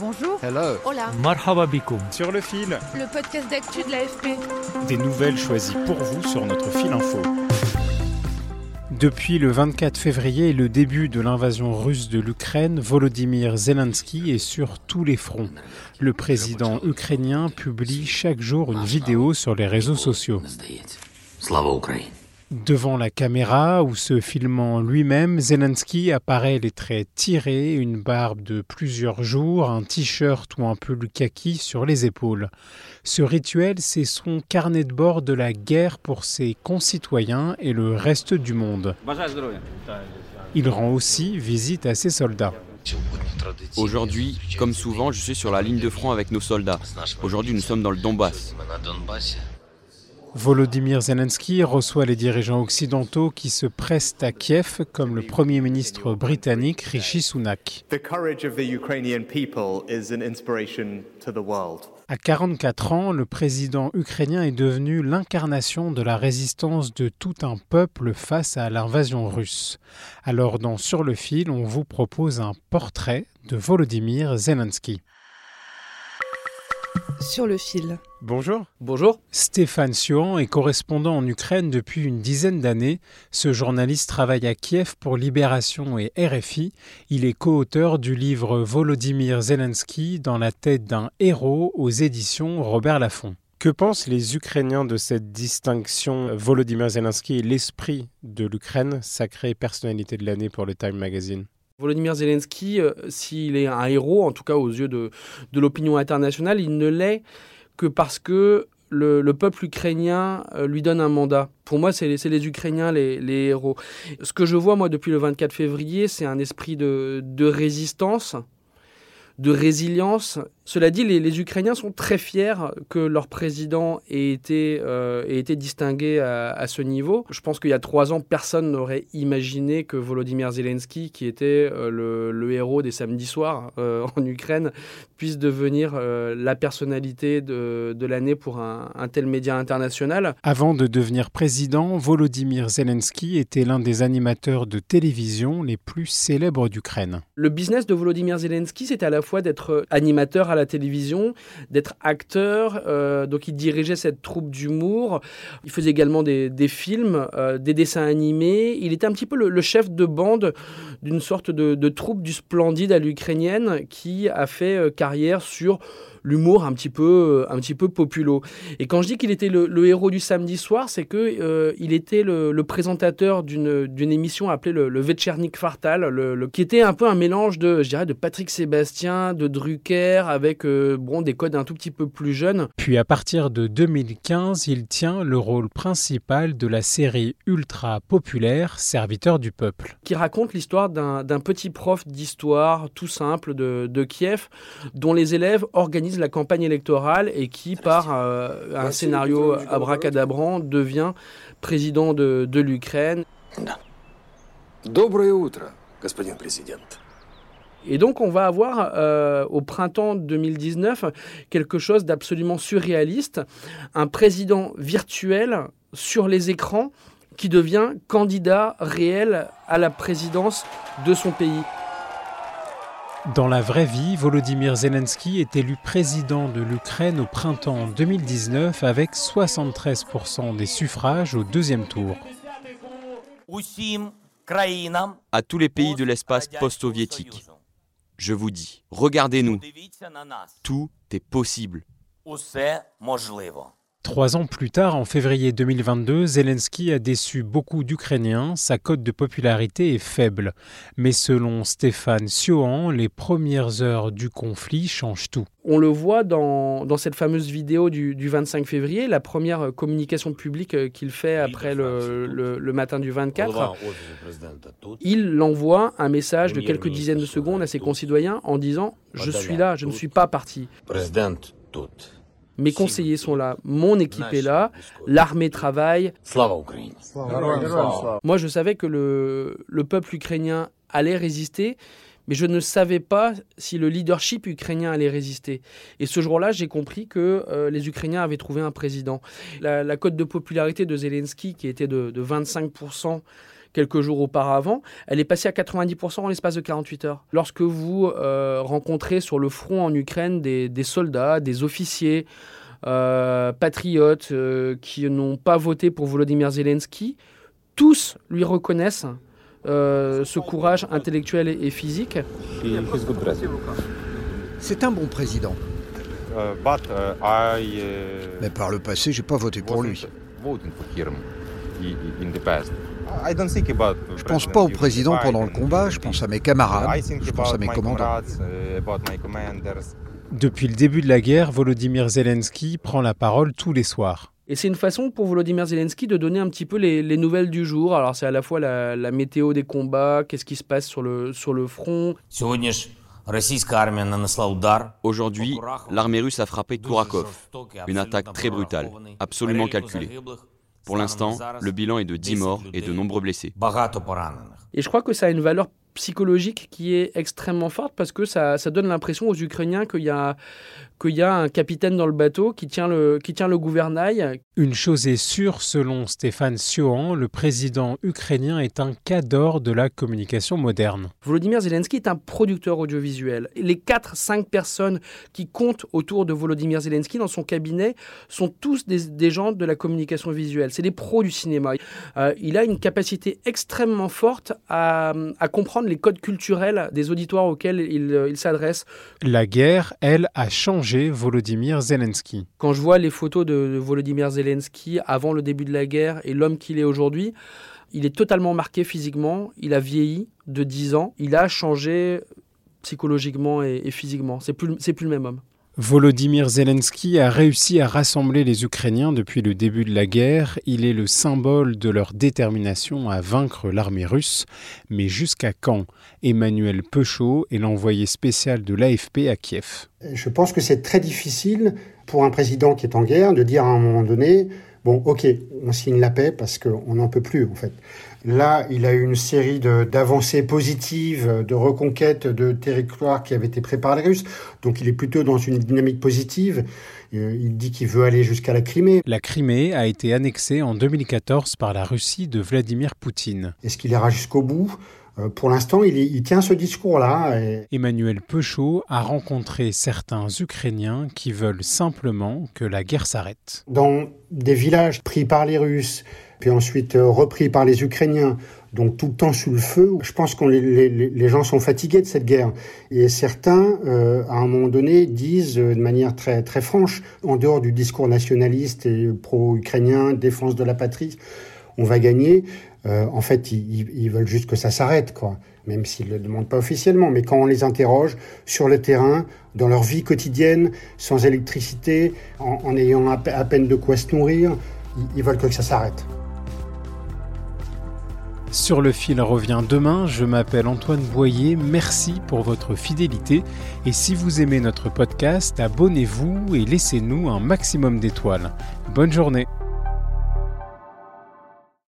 Bonjour. Hello. Hola. Marhaba. Sur le fil. Le podcast d'actu de l'AFP. Des nouvelles choisies pour vous sur notre fil info. Depuis le 24 février et le début de l'invasion russe de l'Ukraine, Volodymyr Zelensky est sur tous les fronts. Le président ukrainien publie chaque jour une vidéo sur les réseaux sociaux. Devant la caméra ou se filmant lui-même, Zelensky apparaît les traits tirés, une barbe de plusieurs jours, un t-shirt ou un pull kaki sur les épaules. Ce rituel, c'est son carnet de bord de la guerre pour ses concitoyens et le reste du monde. Il rend aussi visite à ses soldats. Aujourd'hui, comme souvent, je suis sur la ligne de front avec nos soldats. Aujourd'hui, nous sommes dans le Donbass. Volodymyr Zelensky reçoit les dirigeants occidentaux qui se pressent à Kiev, comme le Premier ministre britannique Rishi Sunak. À 44 ans, le président ukrainien est devenu l'incarnation de la résistance de tout un peuple face à l'invasion russe. Alors dans Sur le fil, on vous propose un portrait de Volodymyr Zelensky. Sur le fil. Bonjour. Bonjour. Stéphane Siohan est correspondant en Ukraine depuis une dizaine d'années. Ce journaliste travaille à Kiev pour Libération et RFI. Il est co-auteur du livre Volodymyr Zelensky dans la tête d'un héros aux éditions Robert Laffont. Que pensent les Ukrainiens de cette distinction Volodymyr Zelensky est l'esprit de l'Ukraine, sacrée personnalité de l'année pour le Time Magazine? Volodymyr Zelensky, euh, s'il est un héros, en tout cas aux yeux de, de l'opinion internationale, il ne l'est que parce que le, le, peuple ukrainien euh, lui donne un mandat. Pour moi, c'est les, les, Ukrainiens les, les, héros. Ce que je vois, moi, depuis le 24 février, c'est un esprit de, de résistance, de résilience. Cela dit, les, les, Ukrainiens sont très fiers que leur président ait été, euh, ait été distingué à, à, ce niveau. Je pense qu'il y a trois ans, personne n'aurait imaginé que Volodymyr Zelensky, qui était euh, le, le, héros des samedis soirs euh, en Ukraine, puisse devenir la personnalité de, de l'année pour un, un, tel média international. Avant de devenir président, Volodymyr Zelensky était l'un des animateurs de télévision les plus célèbres d'Ukraine. Le business de Volodymyr Zelensky, c'était à la fois d'être animateur à la télévision, d'être acteur. Euh, donc il dirigeait cette troupe d'humour. Il faisait également des, des films, euh, des dessins animés. Il était un petit peu le, le chef de bande d'une sorte de, de, troupe du splendide à l'ukrainienne qui a fait euh, carrière sur l'humour un petit peu un petit peu populo. Et quand je dis qu'il était le, le, héros du samedi soir, c'est que euh, il était le, le présentateur d'une d'une émission appelée le, le Večernik Fartal, le, qui était un peu un mélange de je dirais de Patrick Sébastien, de Drucker avec euh, bon des codes un tout petit peu plus jeunes. Puis à partir de 2015, il tient le rôle principal de la série ultra populaire Serviteur du peuple, qui raconte l'histoire d'un petit prof d'histoire tout simple de, de Kiev dont les élèves organisent la campagne électorale et qui, par euh, un scénario abracadabrant, devient président de, de l'Ukraine. Et donc on va avoir euh, au printemps 2019 quelque chose d'absolument surréaliste, un président virtuel sur les écrans qui devient candidat réel à la présidence de son pays. Dans la vraie vie, Volodymyr Zelensky est élu président de l'Ukraine au printemps 2019 avec 73% des suffrages au deuxième tour. À tous les pays de l'espace post-soviétique, je vous dis, regardez-nous, tout est possible. Trois ans plus tard, en février 2022, Zelensky a déçu beaucoup d'Ukrainiens. Sa cote de popularité est faible. Mais selon Stéphane Siohan, les premières heures du conflit changent tout. On le voit dans, dans cette fameuse vidéo du, du, 25 février, la première communication publique qu'il fait après le, le, le, matin du 24. Il envoie un message de quelques dizaines de secondes à ses concitoyens en disant « Je suis là, je ne suis pas parti ». Mes conseillers sont là, mon équipe est là, l'armée travaille. Moi, je savais que le, le, peuple ukrainien allait résister, mais je ne savais pas si le leadership ukrainien allait résister. Et ce jour-là, j'ai compris que euh, les Ukrainiens avaient trouvé un président. La, la, cote de popularité de Zelensky, qui était de, de 25%, quelques jours auparavant, elle est passée à 90% en l'espace de 48 heures. Lorsque vous euh, rencontrez sur le front en Ukraine des, soldats, des officiers, euh, patriotes euh, qui n'ont pas voté pour Volodymyr Zelensky, tous lui reconnaissent ce courage intellectuel et, physique. C'est un bon président. Mais par le passé, j'ai pas voté pour lui. Je pense pas au président pendant le combat, je pense à mes camarades, je pense à mes commandants. Depuis le début de la guerre, Volodymyr Zelensky prend la parole tous les soirs. Et c'est une façon pour Volodymyr Zelensky de donner un petit peu les, nouvelles du jour. Alors c'est à la fois la, météo des combats, qu'est-ce qui se passe sur le, sur le front. Aujourd'hui, l'armée russe a frappé Kourakov, une attaque très brutale, absolument calculée. Pour l'instant, le bilan est de 10 morts et de nombreux blessés. Et je crois que ça a une valeur psychologique qui est extrêmement forte parce que ça, ça donne l'impression aux Ukrainiens qu'il y a qu'il y a un capitaine dans le bateau qui tient le, qui tient le gouvernail. Une chose est sûre, selon Stéphane Siohan, le président ukrainien est un cadre de la communication moderne. Volodymyr Zelensky est un producteur audiovisuel. Les 4-5 personnes qui comptent autour de Volodymyr Zelensky dans son cabinet sont tous des, gens de la communication visuelle. C'est des pros du cinéma. Euh, il a une capacité extrêmement forte à, à, comprendre les codes culturels des auditoires auxquels il, il s'adresse. La guerre, elle, a changé Volodymyr Zelensky. Quand je vois les photos de Volodymyr Zelensky avant le début de la guerre et l'homme qu'il est aujourd'hui, il est totalement marqué physiquement, il a vieilli de 10 ans, il a changé psychologiquement et, physiquement. C'est plus, c'est plus le même homme. Volodymyr Zelensky a réussi à rassembler les Ukrainiens depuis le début de la guerre. Il est le symbole de leur détermination à vaincre l'armée russe. Mais jusqu'à quand? Emmanuel Peuchot est l'envoyé spécial de l'AFP à Kiev. Je pense que c'est très difficile pour un président qui est en guerre de dire à un moment donné Bon, ok, on signe la paix parce qu'on n'en peut plus, en fait. Là, il a eu une série d'avancées positives, de reconquêtes de territoires qui avaient été pris par les Russes. Donc, il est plutôt dans une dynamique positive. Euh, il dit qu'il veut aller jusqu'à la Crimée. La Crimée a été annexée en 2014 par la Russie de Vladimir Poutine. Est-ce qu'il ira jusqu'au bout? Pour l'instant, il, tient ce discours-là. Emmanuel Peuchot a rencontré certains Ukrainiens qui veulent simplement que la guerre s'arrête. Dans des villages pris par les Russes, puis ensuite euh, repris par les Ukrainiens, donc tout le temps sous le feu. Je pense que les, gens sont fatigués de cette guerre. Et certains, euh, à un moment donné, disent de manière très, très franche, en dehors du discours nationaliste et pro-ukrainien, défense de la patrie, on va gagner. Euh, en fait, ils, veulent juste que ça s'arrête, quoi. Même s'ils ne le demandent pas officiellement. Mais quand on les interroge sur le terrain, dans leur vie quotidienne, sans électricité, en, ayant à, peine de quoi se nourrir, ils, veulent que ça s'arrête. Sur le fil revient demain, je m'appelle Antoine Boyer, merci pour votre fidélité et si vous aimez notre podcast, abonnez-vous et laissez-nous un maximum d'étoiles. Bonne journée